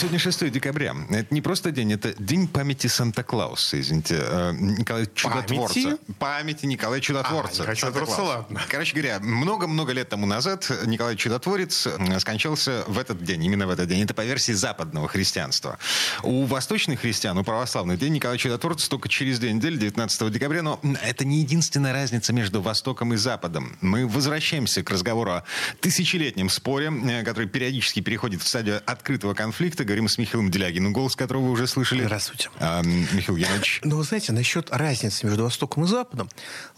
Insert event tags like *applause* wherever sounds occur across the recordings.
Сегодня 6 декабря. Это не просто день, это день памяти Санта-Клауса, извините, э, Николая Чудотворца. Памяти? Памяти Николая Чудотворца. А, Николая Чудотворца, ладно. Короче говоря, много-много лет тому назад Николай Чудотворец э, скончался в этот день, именно в этот день. Это по версии западного христианства. У восточных христиан, у православных день Николай Чудотворец только через две недели, 19 декабря. Но это не единственная разница между Востоком и Западом. Мы возвращаемся к разговору о тысячелетнем споре, э, который периодически переходит в стадию открытого конфликта. Говорим с Михаилом Делягиным, голос которого вы уже слышали. Здравствуйте. А, Михаил Янович. Ну, вы знаете, насчет разницы между Востоком и Западом,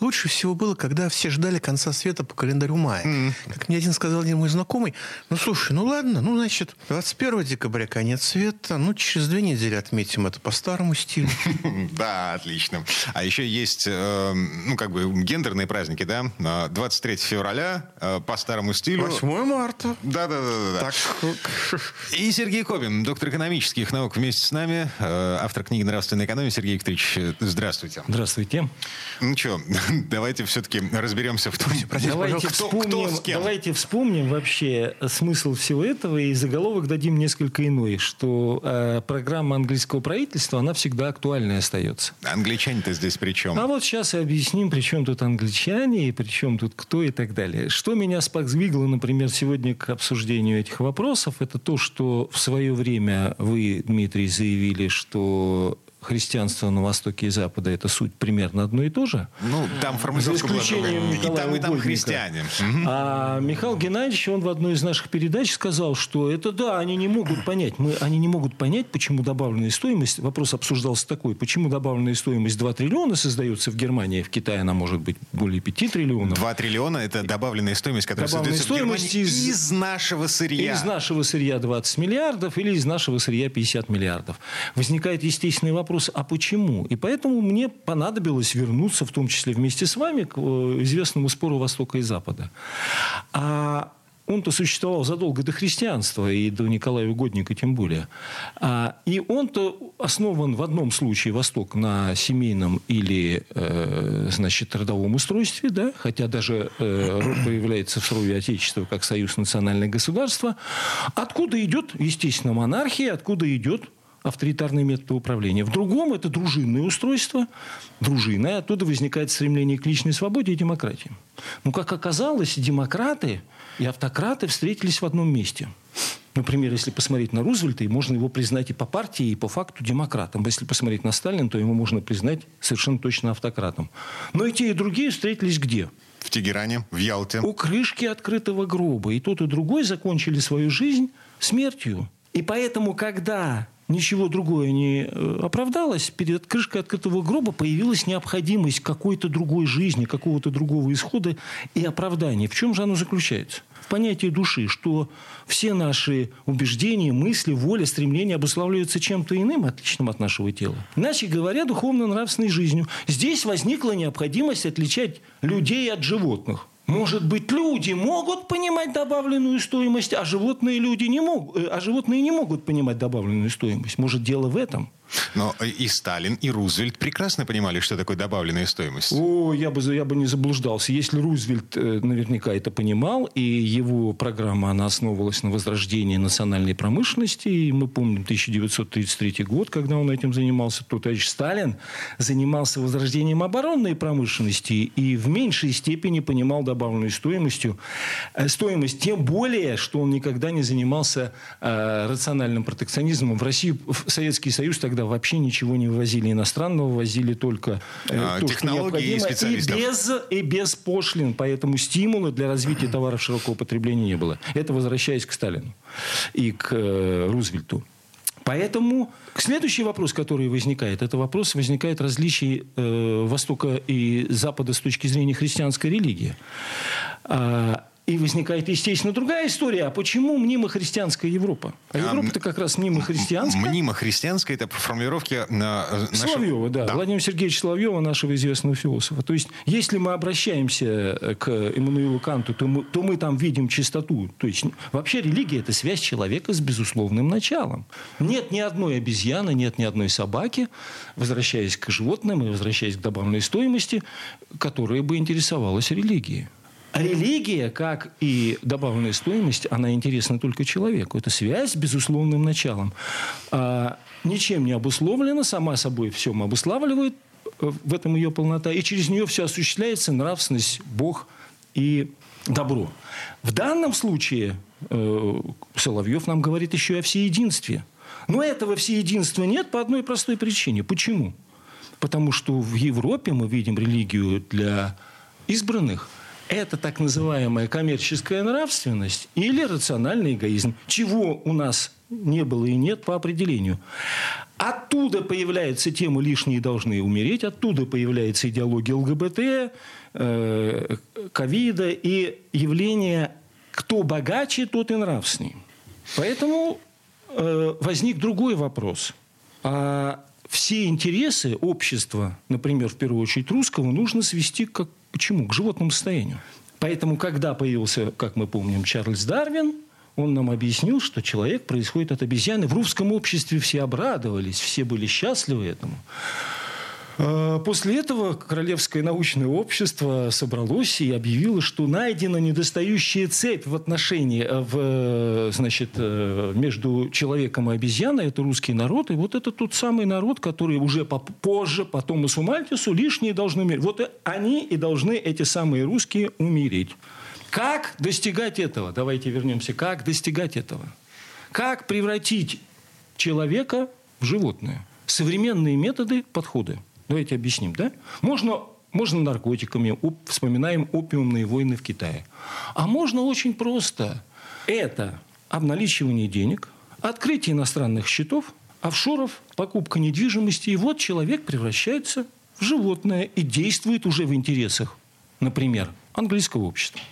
лучше всего было, когда все ждали конца света по календарю мая. Как мне один сказал один мой знакомый, ну, слушай, ну ладно, ну, значит, 21 декабря конец света, ну, через две недели отметим это по старому стилю. *laughs* Да, отлично. А еще есть, э, ну, как бы, гендерные праздники, да? Э, 23 февраля э, по старому стилю. 8 марта. Да-да-да. Так, И Сергей Кобин, доктор экономических наук, вместе с нами, э, автор книги «Нравственная экономия». Сергей Викторович, э, здравствуйте. Здравствуйте. Ну что, *laughs* давайте все-таки разберемся в том, Давайте *laughs* кто- вспомним, кто с кем? давайте вспомним вообще смысл всего этого и заголовок дадим несколько иной, что э, программа английского правительства, она всегда актуальной остается. Англичане-то здесь при чем? А вот сейчас и объясним, при чем тут англичане, и при чем тут кто и так далее. Что меня сподвигло, например, сегодня к обсуждению этих вопросов, это то, что в свое время вы, Дмитрий, заявили, что христианство на Востоке и Западе – это суть примерно одно и то же. Ну, там За была исключением другая. И там, и там Угодника. христиане. А Михаил Геннадьевич, он в одной из наших передач сказал, что это да, они не могут понять. Мы, они не могут понять, почему добавленная стоимость, вопрос обсуждался такой, почему добавленная стоимость 2 триллиона создается в Германии, в Китае она может быть более 5 триллионов. 2 триллиона – это добавленная стоимость, которая Добавленная создается в Германии стоимость из- из нашего сырья. Из нашего сырья 20 миллиардов или из нашего сырья 50 миллиардов. Возникает естественный вопрос, а почему? И поэтому мне понадобилось вернуться, в том числе вместе с вами, к э, известному спору Востока и Запада. А он-то существовал задолго до христианства и до Николая Угодника тем более. А, и он-то основан в одном случае Восток на семейном или э, значит родовом устройстве, да, хотя даже э, род появляется в срове Отечества как союз национальных государств. Откуда идет, естественно, монархия, откуда идет авторитарный метод управления. В другом это дружинное устройство, дружина, и оттуда возникает стремление к личной свободе и демократии. Ну, как оказалось, демократы и автократы встретились в одном месте. Например, если посмотреть на Рузвельта, и можно его признать и по партии, и по факту демократом. Если посмотреть на Сталина, то его можно признать совершенно точно автократом. Но и те, и другие встретились где? В Тегеране, в Ялте. у крышки открытого гроба. И тот, и другой закончили свою жизнь смертью. И поэтому, когда ничего другое не э, оправдалось, перед крышкой открытого гроба появилась необходимость какой-то другой жизни, какого-то другого исхода и оправдания. В чем же оно заключается? В понятии души, что все наши убеждения, мысли, воля, стремления обуславливаются чем-то иным, отличным от нашего тела. Иначе говоря, духовно-нравственной жизнью. Здесь возникла необходимость отличать людей от животных. Может быть, люди могут понимать добавленную стоимость, а животные люди не могут, э, а животные не могут понимать добавленную стоимость. Может, дело в этом? Но и Сталин, и Рузвельт прекрасно понимали, что такое добавленная стоимость. О, я бы, я бы не заблуждался. Если Рузвельт э, наверняка это понимал, и его программа, она основывалась на возрождении национальной промышленности, и мы помним 1933 год, когда он этим занимался, то товарищ Сталин занимался возрождением оборонной промышленности и в меньшей степени понимал добавленную стоимостью, э, стоимость, тем более, что он никогда не занимался э, рациональным протекционизмом. В Россию, в Советский Союз тогда вообще ничего не вывозили иностранного, возили только э, А, то, что и специалистов. без, и без пошлин. Поэтому стимула для развития *clears throat* товаров широкого потребления не было. Это возвращаясь к Сталину и к э, Рузвельту. Поэтому следующий вопрос, который возникает, это вопрос возникает различий э, Востока и Запада с точки зрения христианской религии. А, и возникает, естественно, другая история. А почему мнимо-христианская Европа? А Европа-то как раз мнимо-христианская. Мнимо-христианская – это по формулировке... Нашего... Соловьева, да. да. Владимира Сергеевича Соловьева, нашего известного философа. То есть, если мы обращаемся к Эммануилу Канту, то мы, то мы там видим чистоту. То есть, вообще религия – это связь человека с безусловным началом. Нет ни одной обезьяны, нет ни одной собаки, возвращаясь к животным и возвращаясь к добавленной стоимости, которая бы интересовалась религией. Религия, как и добавленная стоимость, она интересна только человеку. Это связь с безусловным началом. А, ничем не обусловлена, сама собой все обуславливает, э, в этом ее полнота, и через нее все осуществляется нравственность, Бог и добро. В данном случае э, Соловьев нам говорит еще и о всеединстве. Но этого всеединства нет по одной простой причине. Почему? Потому что в Европе мы видим религию для избранных – это так называемая коммерческая нравственность или рациональный эгоизм, чего у нас не было и нет по определению. Оттуда появляются темы «лишние должны умереть», оттуда появляется идеология ЛГБТ, э, ковида и явление «кто богаче, тот и нравственней». Поэтому э, возник другой вопрос. А все интересы общества, например, в первую очередь русского, нужно свести к к чему? К животному состоянию. Поэтому, когда появился, как мы помним, Чарльз Дарвин, он нам объяснил, что человек происходит от обезьяны. В русском обществе все обрадовались, все были счастливы этому. А, после этого Королевское научное общество собралось и объявило, что найдена недостающая цепь в отношении э, в, значит, э, между человеком и обезьяной. Это русский народ. И вот это тот самый народ, который уже позже, по Томасу Мальтису, лишние должны умереть. Вот они и должны, эти самые русские, умереть. Как достигать этого? Давайте вернемся. Как достигать этого? Как превратить человека в животное? Современные методы, подходы – Давайте объясним, да? Можно, можно наркотиками, вспоминаем опиумные войны в Китае. А можно очень просто. Это обналичивание денег, открытие иностранных счетов, офшоров, покупка недвижимости. И вот человек превращается в животное и действует уже в интересах, например, английского общества.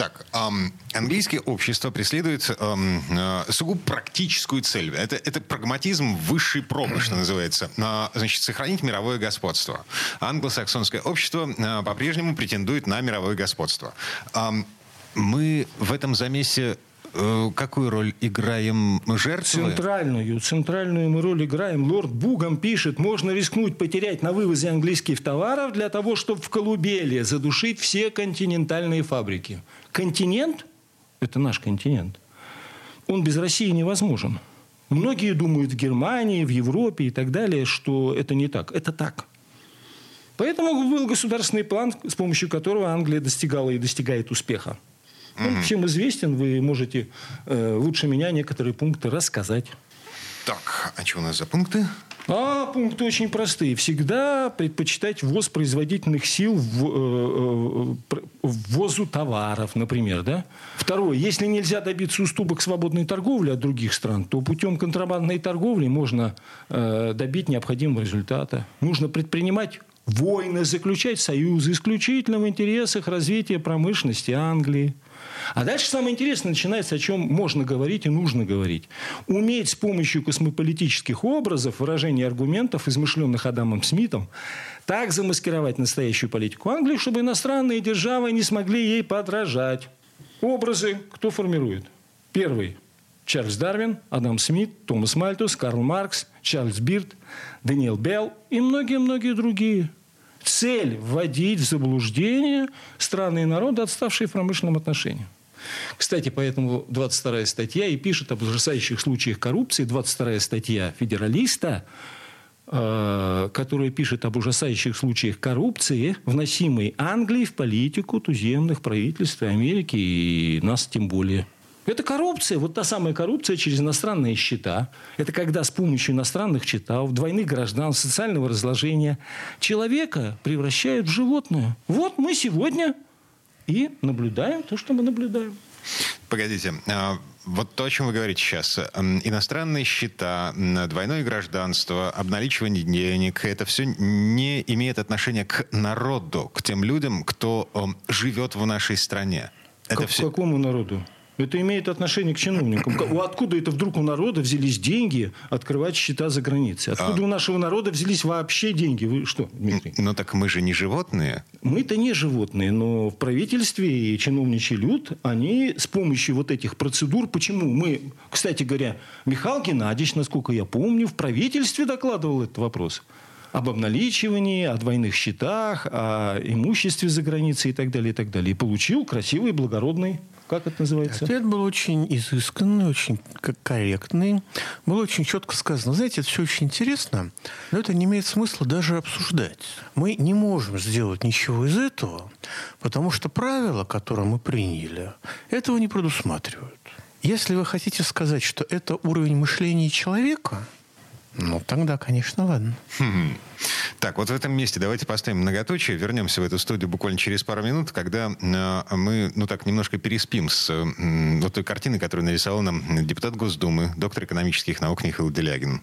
Так, эм, английское общество преследует эм, э, сугубо практическую цель. Это, это прагматизм высшей пробы, что называется. Э, значит, сохранить мировое господство. Англосаксонское общество э, по-прежнему претендует на мировое господство. Эм, мы в этом замесе Э, какую роль играем жертвы? Центральную. Центральную мы роль играем. Лорд Бугам пишет, можно рискнуть потерять на вывозе английских товаров для того, чтобы в Колубеле задушить все континентальные фабрики. Континент – это наш континент. Он без России невозможен. Многие думают в Германии, в Европе и так далее, что это не так. Это так. Поэтому был государственный план, с помощью которого Англия достигала и достигает успеха. Он угу. всем известен, вы можете э, лучше меня некоторые пункты рассказать. Так, а что у нас за пункты? А пункты очень простые. Всегда предпочитать ввоз производительных сил в, э, э, ввозу товаров, например. Да? Второе. Если нельзя добиться уступок свободной торговли от других стран, то путем контрабандной торговли можно э, добить необходимого результата. Нужно предпринимать войны, заключать союзы исключительно в интересах развития промышленности Англии. А дальше самое интересное начинается, о чем можно говорить и нужно говорить. Уметь с помощью космополитических образов, выражения аргументов, измышленных Адамом Смитом, так замаскировать настоящую политику Англии, чтобы иностранные державы не смогли ей подражать. Образы кто формирует? Первый – Чарльз Дарвин, Адам Смит, Томас Мальтус, Карл Маркс, Чарльз Бирд, Даниэл Белл и многие-многие другие – Цель – вводить в заблуждение страны и народы, отставшие в промышленном отношении. Кстати, поэтому 22 статья и пишет об ужасающих случаях коррупции. 22 статья федералиста, э, которая пишет об ужасающих случаях коррупции, вносимой Англией в политику туземных правительств Америки и нас тем более – это коррупция, вот та самая коррупция через иностранные счета. Это когда с помощью иностранных счетов, двойных граждан, социального разложения человека превращают в животное. Вот мы сегодня и наблюдаем то, что мы наблюдаем. Погодите, а, вот то, о чем вы говорите сейчас. Иностранные счета, двойное гражданство, обналичивание денег, это все не имеет отношения к народу, к тем людям, кто живет в нашей стране. Это как, все... Какому народу? Это имеет отношение к чиновникам. Откуда это вдруг у народа взялись деньги открывать счета за границей? Откуда а... у нашего народа взялись вообще деньги? Вы что, Дмитрий? Ну так мы же не животные. Мы-то не животные, но в правительстве и чиновничий люд, они с помощью вот этих процедур, почему мы, кстати говоря, Михаил Геннадьевич, насколько я помню, в правительстве докладывал этот вопрос об обналичивании, о двойных счетах, о имуществе за границей и так далее, и так далее. И получил красивый, благородный как это называется? Ответ был очень изысканный, очень корректный. Было очень четко сказано. Знаете, это все очень интересно, но это не имеет смысла даже обсуждать. Мы не можем сделать ничего из этого, потому что правила, которые мы приняли, этого не предусматривают. Если вы хотите сказать, что это уровень мышления человека – ну, тогда, конечно, ладно. Хм. Так, вот в этом месте давайте поставим многоточие. Вернемся в эту студию буквально через пару минут, когда э, мы, ну так, немножко переспим с э, вот той картиной, которую нарисовал нам депутат Госдумы, доктор экономических наук Михаил Делягин.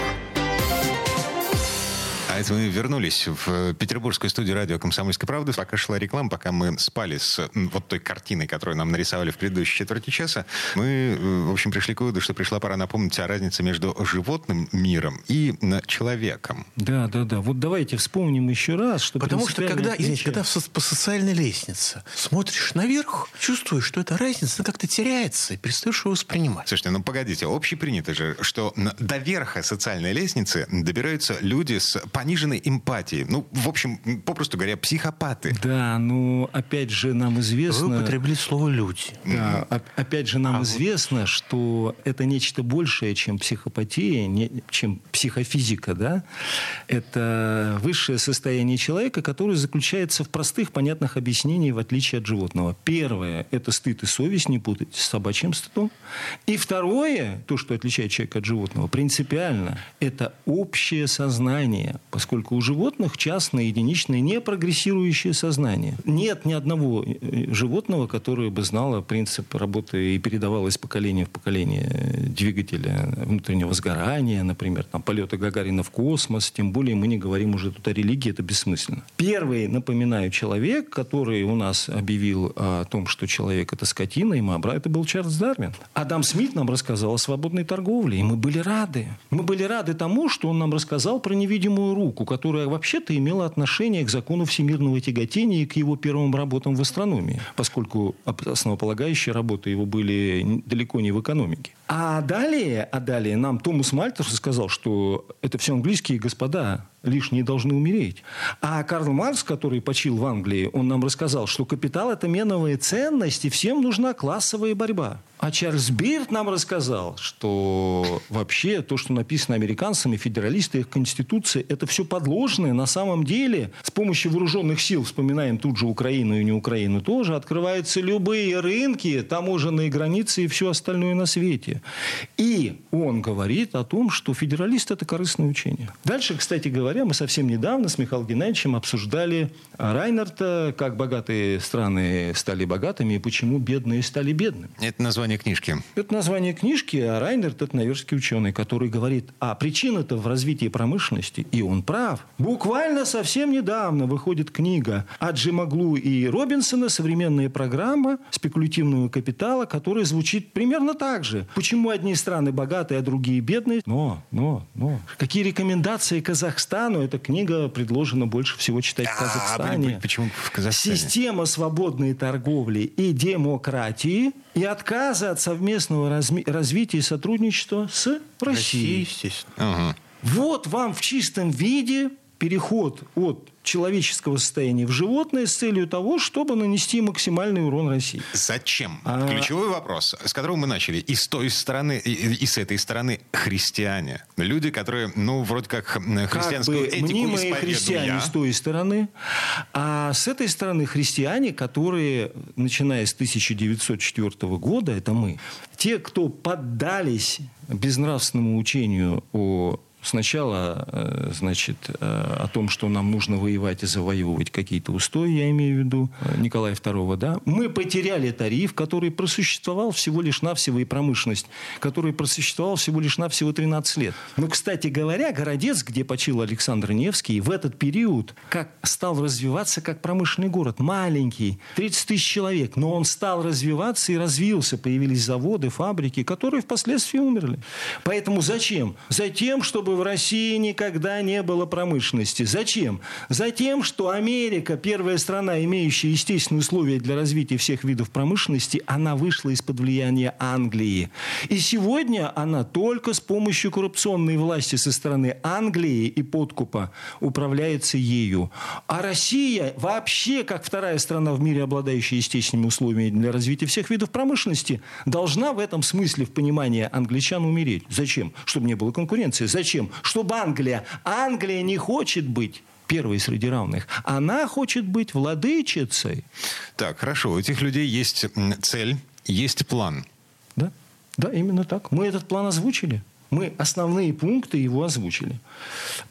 Это мы вернулись в петербургскую студию радио «Комсомольской правды». Пока шла реклама, пока мы спали с вот той картиной, которую нам нарисовали в предыдущей четверти часа, мы, э, в общем, пришли к выводу, что пришла пора напомнить о разнице между животным миром и человеком. Да, да, да. Вот давайте вспомним еще раз, что Потому что когда, извините, когда по социальной лестнице смотришь наверх, чувствуешь, что эта разница как-то теряется и перестаешь его воспринимать. Слушайте, ну погодите, общепринято же, что до верха социальной лестницы добираются люди с пониженной эмпатии. Ну, в общем, попросту говоря, психопаты. Да, ну, опять же, нам известно... Вы употребили слово «люди». Да, mm-hmm. опять же, нам а известно, вот... что это нечто большее, чем психопатия, не, чем психофизика, да? Это высшее состояние человека, которое заключается в простых, понятных объяснениях, в отличие от животного. Первое – это стыд и совесть, не путать с собачьим стыдом. И второе, то, что отличает человека от животного, принципиально, это общее сознание, поскольку у животных частное, единичное, не прогрессирующее сознание. Нет ни одного э, животного, которое бы знало принцип работы и передавалось поколение в поколение двигателя внутреннего сгорания, например, там, полета Гагарина в космос, тем более мы не говорим уже тут о религии, это бессмысленно. Первый, напоминаю, человек, который у нас объявил о том, что человек это скотина и мабра, это был Чарльз Дарвин. Адам Смит нам рассказал о свободной торговле, и мы были рады. Мы были рады тому, что он нам рассказал про невидимую руку науку, которая вообще-то имела отношение к закону всемирного тяготения и к его первым работам в астрономии, поскольку основополагающие работы его были далеко не в экономике. А далее, а далее нам Томас Мальтер сказал, что это все английские господа, лишние должны умереть. А Карл Маркс, который почил в Англии, он нам рассказал, что капитал – это меновая ценность, и всем нужна классовая борьба. А Чарльз Бирд нам рассказал, что вообще то, что написано американцами, федералисты, их конституции, это все подложное. На самом деле, с помощью вооруженных сил, вспоминаем тут же Украину и не Украину тоже, открываются любые рынки, таможенные границы и все остальное на свете. И он говорит о том, что федералист – это корыстное учение. Дальше, кстати говоря, мы совсем недавно с Михаилом Геннадьевичем обсуждали Райнерта, как богатые страны стали богатыми и почему бедные стали бедными. Это название книжки? Это название книжки, а Райнерт – это наверский ученый, который говорит, а причина-то в развитии промышленности, и он прав. Буквально совсем недавно выходит книга от Джимаглу и Робинсона «Современная программа спекулятивного капитала», которая звучит примерно так же. Почему одни страны богатые, а другие бедные? Но, но, но. Какие рекомендации Казахстану? Эта книга предложена больше всего читать в а, Казахстане. А, почему в Казахстане? Система свободной торговли и демократии и отказа от совместного разми- развития и сотрудничества с Россией. Россией естественно. Ага. Вот вам в чистом виде переход от человеческого состояния в животное с целью того, чтобы нанести максимальный урон России. Зачем? А... Ключевой вопрос, с которого мы начали. И с той стороны, и, и с этой стороны христиане. Люди, которые, ну, вроде как христианскую как бы этику мнимые христиане с той стороны, а с этой стороны христиане, которые, начиная с 1904 года, это мы, те, кто поддались безнравственному учению о Сначала, э, значит, э, о том, что нам нужно воевать и завоевывать какие-то устои, я имею в виду э, Николая II, да. Мы потеряли тариф, который просуществовал всего лишь навсего и промышленность, который просуществовал всего лишь навсего 13 лет. Но, кстати говоря, Городец, где почил Александр Невский, в этот период как стал развиваться как промышленный город. Маленький, 30 тысяч человек. Но он стал развиваться и развился. Появились заводы, фабрики, которые впоследствии умерли. Поэтому зачем? Затем, чтобы чтобы в России никогда не было промышленности. Зачем? Затем, что Америка, первая страна, имеющая естественные условия для развития всех видов промышленности, она вышла из-под влияния Англии. И сегодня она только с помощью коррупционной власти со стороны Англии и подкупа управляется ею. А Россия вообще, как вторая страна в мире, обладающая естественными условиями для развития всех видов промышленности, должна в этом смысле, в понимании англичан, умереть. Зачем? Чтобы не было конкуренции. Зачем? Зачем? Чтобы Англия. Англия не хочет быть первой среди равных. Она хочет быть владычицей. Так, хорошо. У этих людей есть цель, есть план. Да, да, именно так. Мы этот план озвучили. Мы основные пункты его озвучили.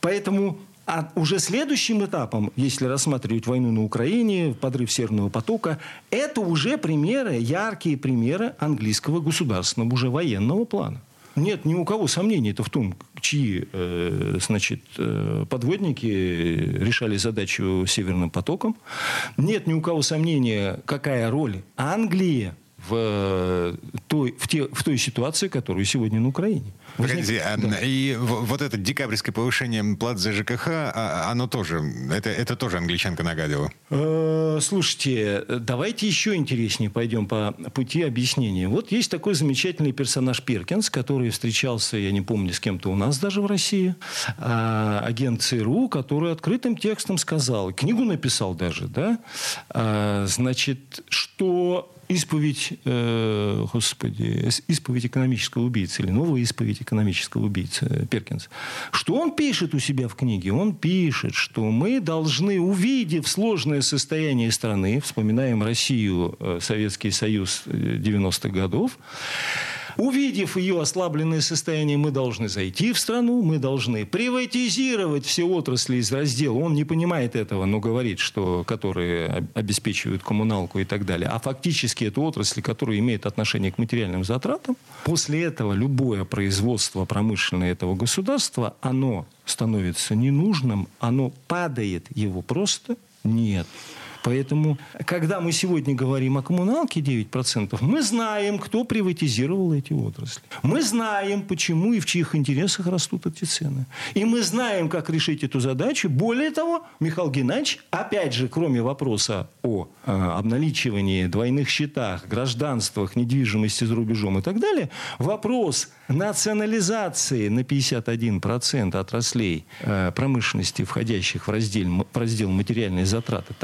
Поэтому а уже следующим этапом, если рассматривать войну на Украине, подрыв Северного потока, это уже примеры, яркие примеры английского государственного уже военного плана. Нет ни у кого сомнений-то в том, чьи э, значит, э, подводники решали задачу Северным потоком. Нет ни у кого сомнения, какая роль Англии в э, той, в, те, в той ситуации, которую сегодня на Украине. Погодите, а, да. и вот это декабрьское повышение плат за ЖКХ, а, оно тоже, это, это тоже англичанка нагадила? Э, слушайте, давайте еще интереснее пойдем по пути объяснения. Вот есть такой замечательный персонаж Перкинс, который встречался, я не помню, с кем-то у нас даже в России, а, агент ЦРУ, который открытым текстом сказал, книгу написал даже, да, значит, что исповедь, э, господи, исповедь экономического убийцы или новая исповедь экономического убийцы э, Перкинс. Что он пишет у себя в книге? Он пишет, что мы должны, увидев сложное состояние страны, вспоминаем Россию, э, Советский Союз 90-х э, годов, Увидев ее ослабленное состояние, мы должны зайти в страну, мы должны приватизировать все отрасли из раздела. Он не понимает этого, но говорит, что которые обеспечивают коммуналку и так далее. А фактически это отрасли, которые имеют отношение к материальным затратам. После этого любое производство промышленное этого государства, оно становится ненужным, оно падает, его просто нет. Поэтому, когда мы сегодня говорим о коммуналке 9%, мы знаем, кто приватизировал эти отрасли. Мы знаем, почему и в чьих интересах растут эти цены. И мы знаем, как решить эту задачу. Более того, Михаил Геннадьевич, опять же, кроме вопроса о э, обналичивании двойных счетах, гражданствах, недвижимости за рубежом и так далее, вопрос национализации на 51% отраслей э, промышленности, входящих в раздел, в раздел материальные затраты,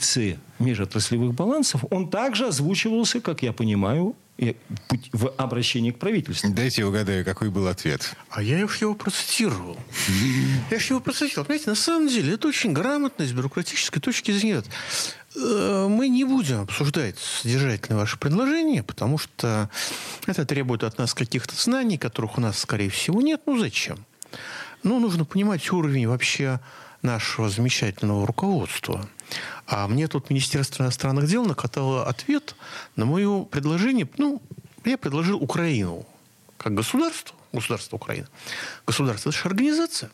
таблицы межотраслевых балансов, он также озвучивался, как я понимаю, в обращении к правительству. Дайте угадаю, какой был ответ. А я уж его процитировал. Я же его процитировал. Понимаете, на самом деле, это очень грамотно с бюрократической точки зрения. Э, мы не будем обсуждать содержательно ваше предложение, потому что это требует от нас каких-то знаний, которых у нас, скорее всего, нет. Ну, зачем? Ну, нужно понимать уровень вообще нашего замечательного руководства. А мне тут Министерство иностранных дел накатало ответ на мое предложение. Ну, я предложил Украину как государство, государство Украины. Государство – это же организация.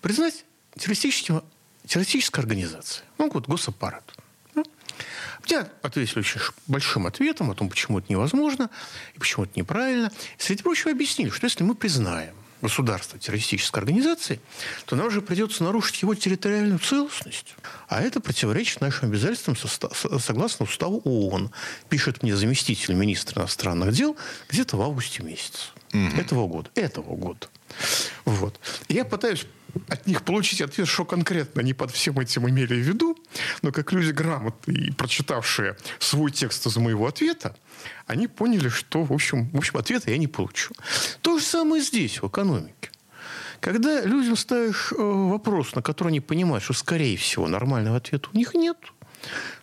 Признать террористическим, террористической организацией. Ну, вот госаппарат. Мне ответили очень большим ответом о том, почему это невозможно и почему это неправильно. Среди прочего, объяснили, что если мы признаем государство террористической организации, то нам же придется нарушить его территориальную целостность. А это противоречит нашим обязательствам согласно уставу ООН, пишет мне заместитель министра иностранных дел где-то в августе месяце угу. этого года. Этого года. Вот. Я пытаюсь от них получить ответ, что конкретно они под всем этим имели в виду, но как люди грамотные и прочитавшие свой текст из моего ответа, они поняли, что, в общем, в общем, ответа я не получу. То же самое здесь, в экономике. Когда людям ставишь э, вопрос, на который они понимают, что, скорее всего, нормального ответа у них нет,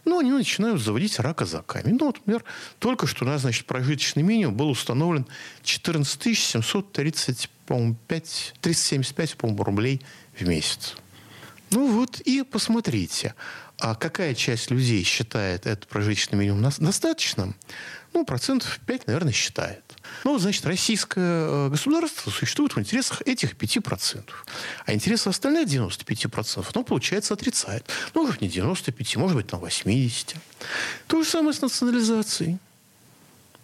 ну, они начинают заводить рака за камень. Ну, например, только что у нас, значит, прожиточный минимум был установлен 14 730, по-моему, 5, 375, по-моему, рублей в месяц. Ну вот и посмотрите, а какая часть людей считает этот прожиточный минимум достаточным? Ну, процентов 5, наверное, считает. Ну, значит, российское э, государство существует в интересах этих 5%. А интересы остальных 95%, ну, получается, отрицает. Ну, может, не 95, может быть, там 80. То же самое с национализацией.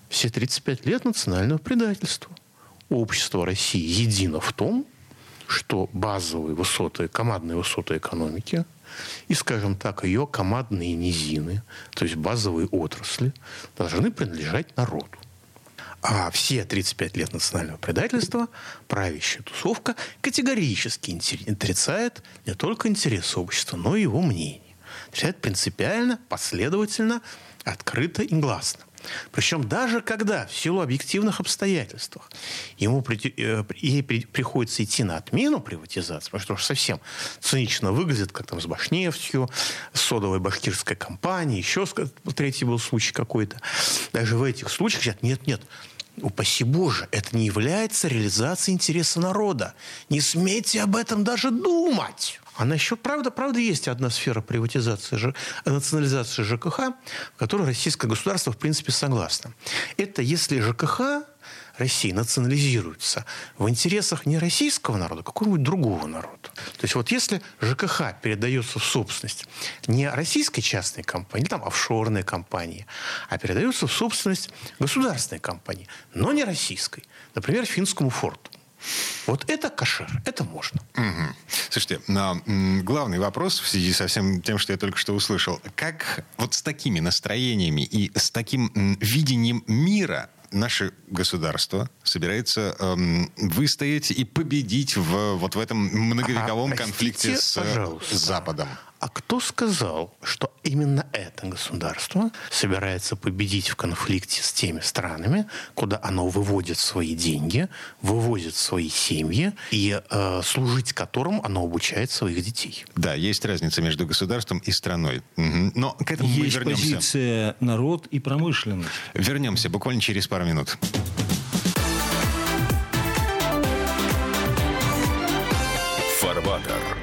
Все 35 лет национального предательства. Общество России едино в том, что базовые высоты, командные высоты экономики и, скажем так, ее командные низины, то есть базовые отрасли, должны принадлежать народу. А все 35 лет национального предательства правящая тусовка категорически отрицает не только интерес общества, но и его мнение. Отрицает принципиально, последовательно, открыто и гласно. Причем даже когда в силу объективных обстоятельств ему э, ей приходится идти на отмену приватизации, потому что уж совсем цинично выглядит, как там с Башнефтью, с содовой башкирской компанией, еще третий был случай какой-то. Даже в этих случаях говорят, нет-нет, упаси Боже, это не является реализацией интереса народа. Не смейте об этом даже думать. А насчет, правда, правда, есть одна сфера приватизации, национализации ЖКХ, в которой российское государство, в принципе, согласно. Это если ЖКХ России национализируется в интересах не российского народа, а какого-нибудь другого народа. То есть вот если ЖКХ передается в собственность не российской частной компании, там офшорной компании, а передается в собственность государственной компании, но не российской, например, финскому форту, вот это кошер, это можно. Угу. Слушайте, но главный вопрос в связи со всем тем, что я только что услышал. Как вот с такими настроениями и с таким видением мира наше государство собирается эм, выстоять и победить в, вот в этом многовековом ага, конфликте с, с Западом? А кто сказал, что именно это государство собирается победить в конфликте с теми странами, куда оно выводит свои деньги, вывозит свои семьи и э, служить которым оно обучает своих детей? Да, есть разница между государством и страной. Угу. Но к этому есть мы вернемся. позиция народ и промышленность. Вернемся буквально через пару минут. Фарватер.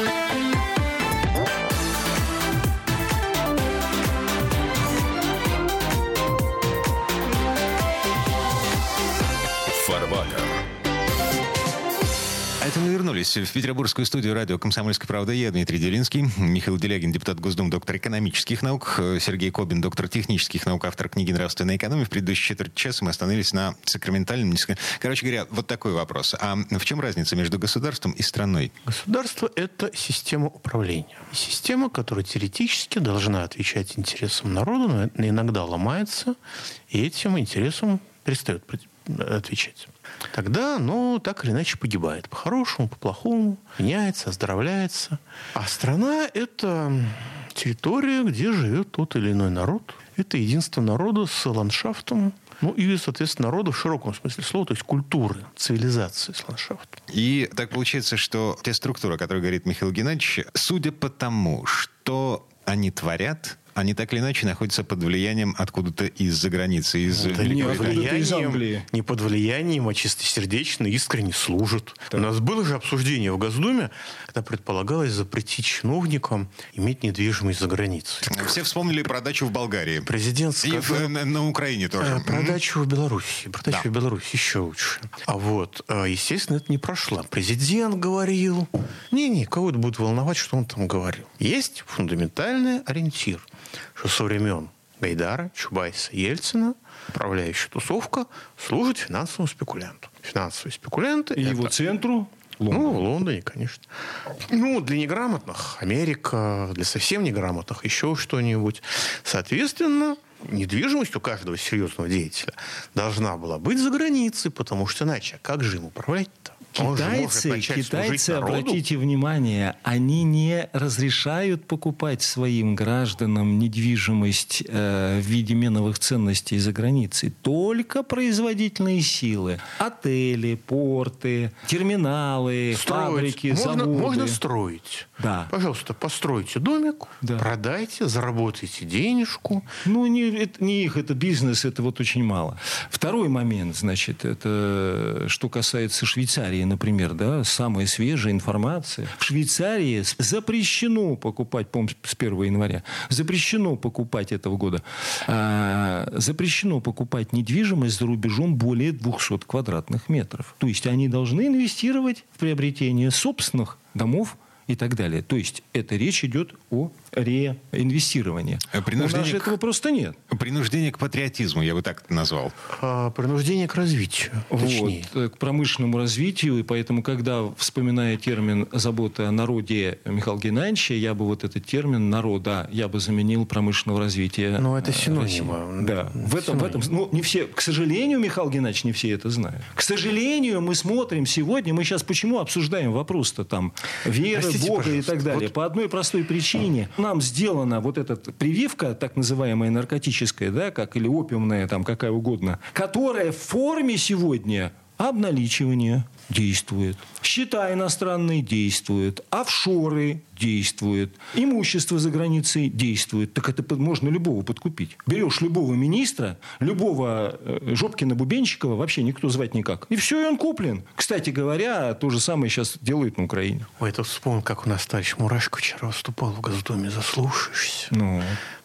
Вернулись в петербургскую студию радио «Комсомольская правда». Я Дмитрий Делинский, Михаил Делягин, депутат Госдумы, доктор экономических наук, Сергей Кобин, доктор технических наук, автор книги «Нравственная экономия». В предыдущей четверть часа мы остановились на сакраментальном... Короче говоря, вот такой вопрос. А в чем разница между государством и страной? Государство – это система управления. Система, которая теоретически должна отвечать интересам народа, но иногда ломается, и этим интересам перестает отвечать тогда оно так или иначе погибает. По-хорошему, по-плохому, меняется, оздоровляется. А страна – это территория, где живет тот или иной народ. Это единство народа с ландшафтом, ну и, соответственно, народа в широком смысле слова, то есть культуры, цивилизации с ландшафтом. И так получается, что те структуры, о которых говорит Михаил Геннадьевич, судя по тому, что они творят, они так или иначе находятся под влиянием откуда-то из-за границы, из да не, под влиянием, не под влиянием, а чистосердечно, искренне служат. Так. У нас было же обсуждение в Госдуме, когда предполагалось запретить чиновникам иметь недвижимость за границей. Все вспомнили про дачу в Болгарии. Президент сказал, И в, на, на Украине тоже. Э, про дачу в Беларуси. Про дачу да. в Беларуси еще лучше. А вот, э, естественно, это не прошло. Президент говорил. Не-не, кого это будет волновать, что он там говорил. Есть фундаментальный ориентир что со времен Гайдара, Чубайса, Ельцина управляющая тусовка служит финансовому спекулянту. Финансовые спекулянты... И это... его центру? Лондоне. Ну, в Лондоне, конечно. Ну, для неграмотных Америка, для совсем неграмотных еще что-нибудь. Соответственно, недвижимость у каждого серьезного деятеля должна была быть за границей, потому что иначе как же им управлять-то? Китайцы, китайцы, обратите внимание, они не разрешают покупать своим гражданам недвижимость э, в виде меновых ценностей за границей. Только производительные силы. Отели, порты, терминалы, Строить. фабрики, можно, заводы. можно строить. Да. Пожалуйста, постройте домик, Да. продайте, заработайте денежку. Ну, не, это не их, это бизнес, это вот очень мало. Второй момент, значит, это что касается Швейцарии, например, да, самая свежая информация. В Швейцарии запрещено покупать, по с 1 января, запрещено покупать этого года, а, запрещено покупать недвижимость за рубежом более 200 квадратных метров. То есть они должны инвестировать в приобретение собственных домов и так далее. То есть это речь идет о реинвестировании. Э, У принуждение нас же к- этого просто нет. Принуждение к патриотизму, я бы так назвал. А, принуждение к развитию, точнее. Вот, э, к промышленному развитию. И поэтому, когда, вспоминая термин «забота о народе» Михаила Геннадьевича, я бы вот этот термин «народа» я бы заменил промышленного развития Ну, это э, синонимы. России. Да. В этом, в этом, ну, не все, к сожалению, Михаил Геннадьевич, не все это знают. К сожалению, мы смотрим сегодня, мы сейчас почему обсуждаем вопрос-то там веры, Простите, Бога и так далее? вот- По одной простой причине. Нам сделана вот эта прививка, так называемая наркотическая, да, как или опиумная, там какая угодно, которая в форме сегодня обналичивания действует. Счета иностранные действуют. Офшоры действуют. Имущество за границей действует. Так это можно любого подкупить. Берешь любого министра, любого э, Жопкина-Бубенщикова, вообще никто звать никак. И все, и он куплен. Кстати говоря, то же самое сейчас делают на Украине. Ой, это вспомнил, как у нас товарищ Мурашко вчера выступал в Госдуме. Заслушаешься. Ну,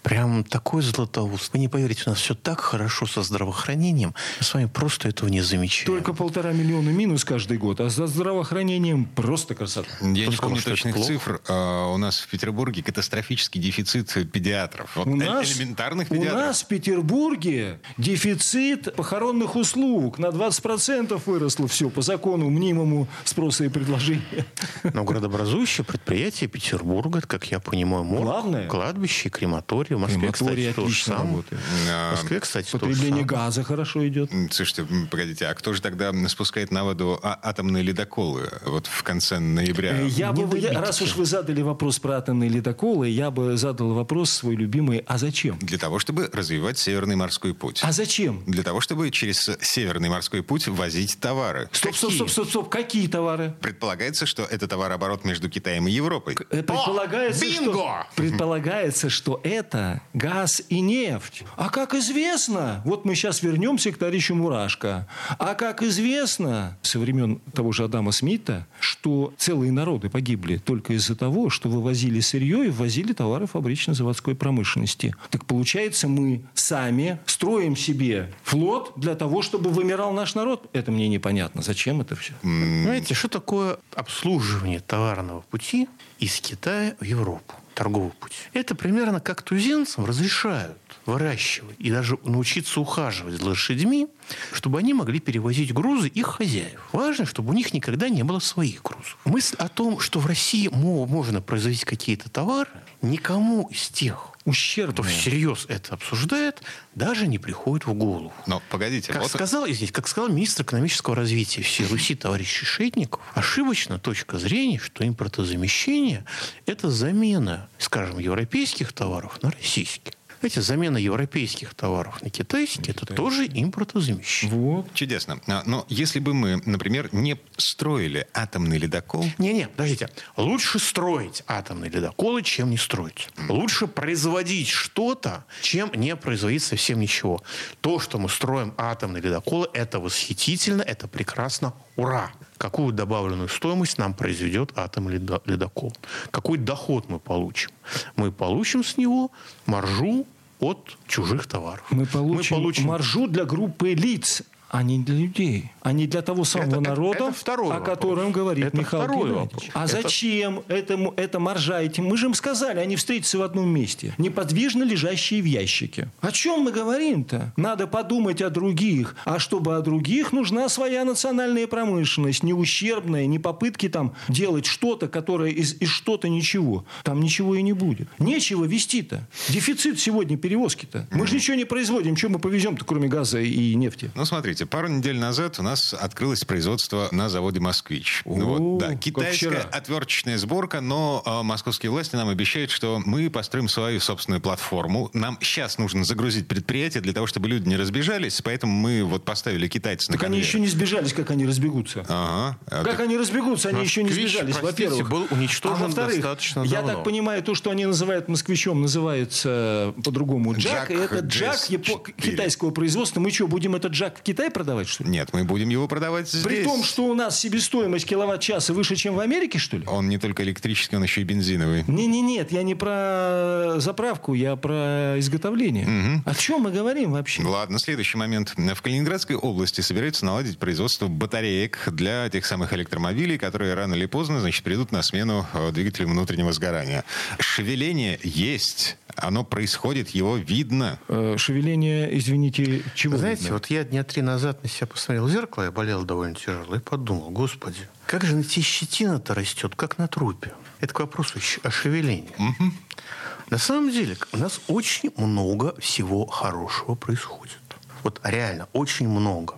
Прям такой златоуст. Вы не поверите, у нас все так хорошо со здравоохранением. Мы с вами просто этого не замечаем. только полтора миллиона минус каждый год, а за здравоохранением просто красота. Я не сказал, помню точных цифр. А, У нас в Петербурге катастрофический дефицит педиатров. Вот У э- нас, элементарных у педиатров. нас в Петербурге дефицит похоронных услуг на 20% выросло все по закону мнимому спроса и предложения. Но градообразующее предприятие Петербурга, как я понимаю, морг, Главное. кладбище, крематорий. В Москве, Крематорий кстати, то же отлично самое. А, В Москве, кстати, то Потребление газа хорошо идет. Слушайте, погодите, а кто же тогда спускает на воду а- атомные ледоколы вот в конце ноября? Э, Я бы, раз уж вы задали вопрос про атомные ледоколы, я бы задал вопрос свой любимый, а зачем? Для того, чтобы развивать Северный морской путь. А зачем? Для того, чтобы через Северный морской путь возить товары. Стоп, стоп, стоп, стоп, стоп. Какие товары? Предполагается, что это товарооборот между Китаем и Европой. Э, Предполагается, бинго! что, предполагается, что это газ и нефть. А как известно, вот мы сейчас вернемся к товарищу Мурашко. А как известно со времен того же Адама Смита, что целые народы погибли только из-за того, что вывозили сырье и ввозили товары фабрично-заводской промышленности. Так получается, мы сами строим себе флот для того, чтобы вымирал наш народ. Это мне непонятно. Зачем это все? Понимаете, что такое обслуживание товарного пути из Китая в Европу? Торговый путь. Это примерно как туземцам разрешают выращивать и даже научиться ухаживать за лошадьми, чтобы они могли перевозить грузы их хозяев. Важно, чтобы у них никогда не было своих грузов. Мысль о том, что в России мо- можно производить какие-то товары, никому из тех, кто Ущербно. всерьез это обсуждает, даже не приходит в голову. Но погодите, Как вот сказал, извините, как сказал министр экономического развития всей Руси товарищ Шишетников, ошибочна точка зрения, что импортозамещение – это замена, скажем, европейских товаров на российские. Эти замена европейских товаров на китайские – это тоже импортозамещение. Вот. чудесно. А, Но если бы мы, например, не строили атомный ледокол, Не-не, подождите. Лучше строить атомные ледоколы, чем не строить. Лучше производить что-то, чем не производить совсем ничего. То, что мы строим атомные ледоколы, это восхитительно, это прекрасно. Ура! Какую добавленную стоимость нам произведет ледо- ледокол? Какой доход мы получим? Мы получим с него маржу от чужих товаров. Мы получим, Мы получим маржу для группы лиц, а не для людей, а не для того самого Это- народа, это второй о вопрос. котором говорит Это Михаил второй Геннадьевич. вопрос. А Это- зачем этому, это моржа этим? Мы же им сказали, они встретятся в одном месте, неподвижно лежащие в ящике. О чем мы говорим-то? Надо подумать о других. А чтобы о других, нужна своя национальная промышленность, не ущербная, не попытки там делать что-то, которое из, из что-то ничего. Там ничего и не будет. Нечего вести-то. Дефицит сегодня перевозки-то. Мы же ничего не производим. Чем мы повезем-то, кроме газа и нефти? Ну, смотрите, пару недель назад у нас открылось производство на заводе «Москвич». О, Ну вот, да, китайская отверточная сборка, но а, московские власти нам обещают, что мы построим свою собственную платформу. Нам сейчас нужно загрузить предприятие для того, чтобы люди не разбежались, поэтому мы вот поставили китайцев на Так они конвейер. еще не сбежались, как они разбегутся. Ага. А, Как так- они разбегутся, они еще не сбежались, во-первых. был уничтожен а во-вторых, достаточно я давно. так понимаю, то, что они называют москвичом, называется по-другому джак. Джак и это джак GS4. япо- китайского производства. Мы что, будем этот джак в Китае продавать, что ли? Нет, мы будем его продавать здесь. При том, что у нас себестоимость киловатт-часа выше, чем в Америке, что ли? Он не только электрический, он еще и бензиновый. Не, не, нет, я не про заправку, я про изготовление. О чем мы говорим вообще? Ладно, следующий момент. В Калининградской области собираются наладить производство батареек для тех самых электромобилей, которые рано или поздно, значит, придут на смену э, двигателям внутреннего сгорания. Шевеление есть, оно происходит, его видно. Э, Шевеление, извините, чего? Вы знаете, видно? вот я дня три назад на себя посмотрел в зеркало, я болел довольно тяжело, и подумал, господи, как же на тебе щетина-то растет, как на трупе. Это к вопросу о шевелении. На самом деле, у нас очень много всего хорошего происходит. Вот реально, очень много.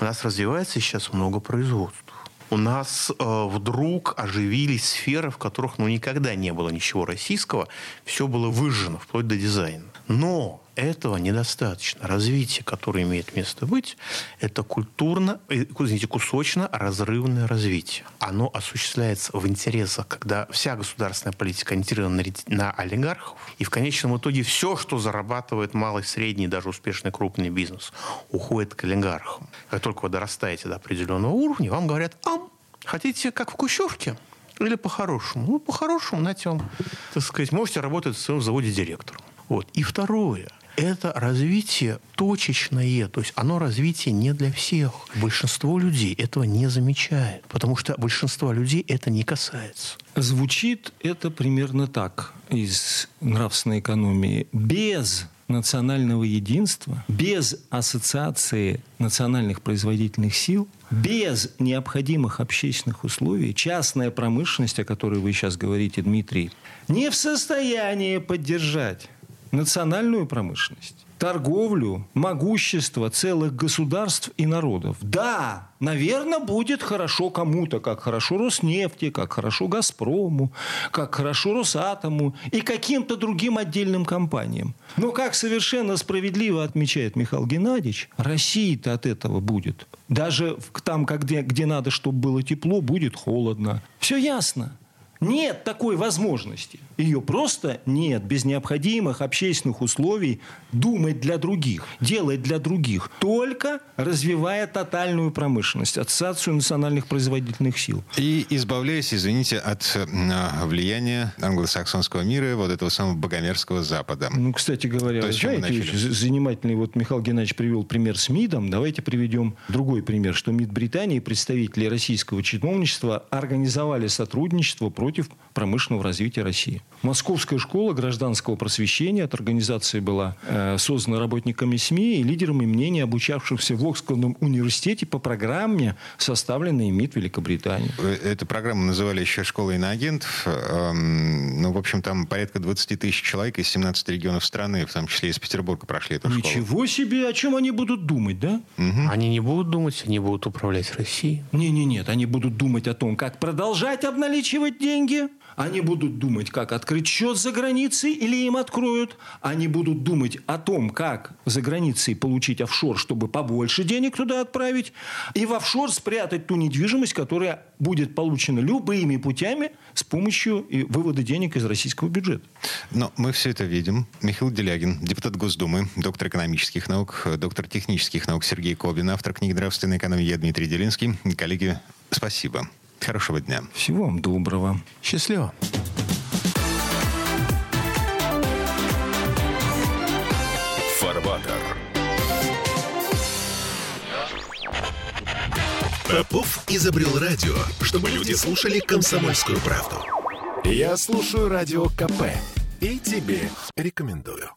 У нас развивается сейчас много производств. У нас э, вдруг оживились сферы, в которых ну, никогда не было ничего российского. Все было выжжено, вплоть до дизайна. Но этого недостаточно. Развитие, которое имеет место быть, это культурно, э, извините, кусочно-разрывное развитие. Оно осуществляется в интересах, когда вся государственная политика ориентирована на на олигархов, и в конечном итоге все, что зарабатывает малый, средний, даже успешный крупный бизнес, уходит к олигархам. Как только вы дорастаете до определенного уровня, вам говорят, а, хотите как в Кущевке? Или по-хорошему? Ну, по-хорошему, знаете, вам, так сказать, можете работать в своем заводе директором. Вот. И второе. Это развитие точечное, то есть оно развитие не для всех. Большинство людей этого не замечает, потому что большинство людей это не касается. Звучит это примерно так из нравственной экономии. Без национального единства, без ассоциации национальных производительных сил, без необходимых общественных условий, частная промышленность, о которой вы сейчас говорите, Дмитрий, не в состоянии поддержать национальную промышленность, торговлю, могущество целых государств и народов. Да, наверное, будет хорошо кому-то, как хорошо Роснефти, как хорошо Газпрому, как хорошо Росатому и каким-то другим отдельным компаниям. Но, как совершенно справедливо отмечает Михаил Геннадьевич, России-то от этого будет. Даже там, где, где надо, чтобы было тепло, будет холодно. Все ясно. Нет такой возможности. Ее просто нет. Без необходимых общественных условий думать для других, делать для других. Только развивая тотальную промышленность, ассоциацию национальных производительных сил. И избавляясь, извините, от э, влияния англосаксонского мира, вот этого самого богомерзкого Запада. Ну, кстати говоря, То, знаете, занимательный, вот Михаил Геннадьевич привел пример с МИДом. Давайте приведем другой пример, что МИД Британии, представители российского чиновничества организовали сотрудничество против промышленного развития России. Московская школа гражданского просвещения от организации была э, создана работниками СМИ и лидерами мнений, обучавшихся в Оксфордском университете по программе, составленной МИД Великобритании. Эту программу называли еще «Школа иноагентов». Эм, Ну, в общем, там порядка 20 тысяч человек из 17 регионов страны, в том числе из Петербурга, прошли эту школу. Ничего себе, о чем они будут думать, да? Они не будут думать, они будут управлять Россией. Не-не-нет, они будут думать о том, как продолжать обналичивать деньги. Они будут думать, как открыть счет за границей или им откроют. Они будут думать о том, как за границей получить офшор, чтобы побольше денег туда отправить. И в офшор спрятать ту недвижимость, которая будет получена любыми путями с помощью и вывода денег из российского бюджета. Но мы все это видим. Михаил Делягин, депутат Госдумы, доктор экономических наук, доктор технических наук Сергей Кобин, автор книги «Нравственная экономия» Дмитрий Делинский. Коллеги, спасибо. Хорошего дня. Всего вам доброго. Счастливо. Попов изобрел радио, чтобы люди слушали комсомольскую правду. Я слушаю радио КП и тебе рекомендую.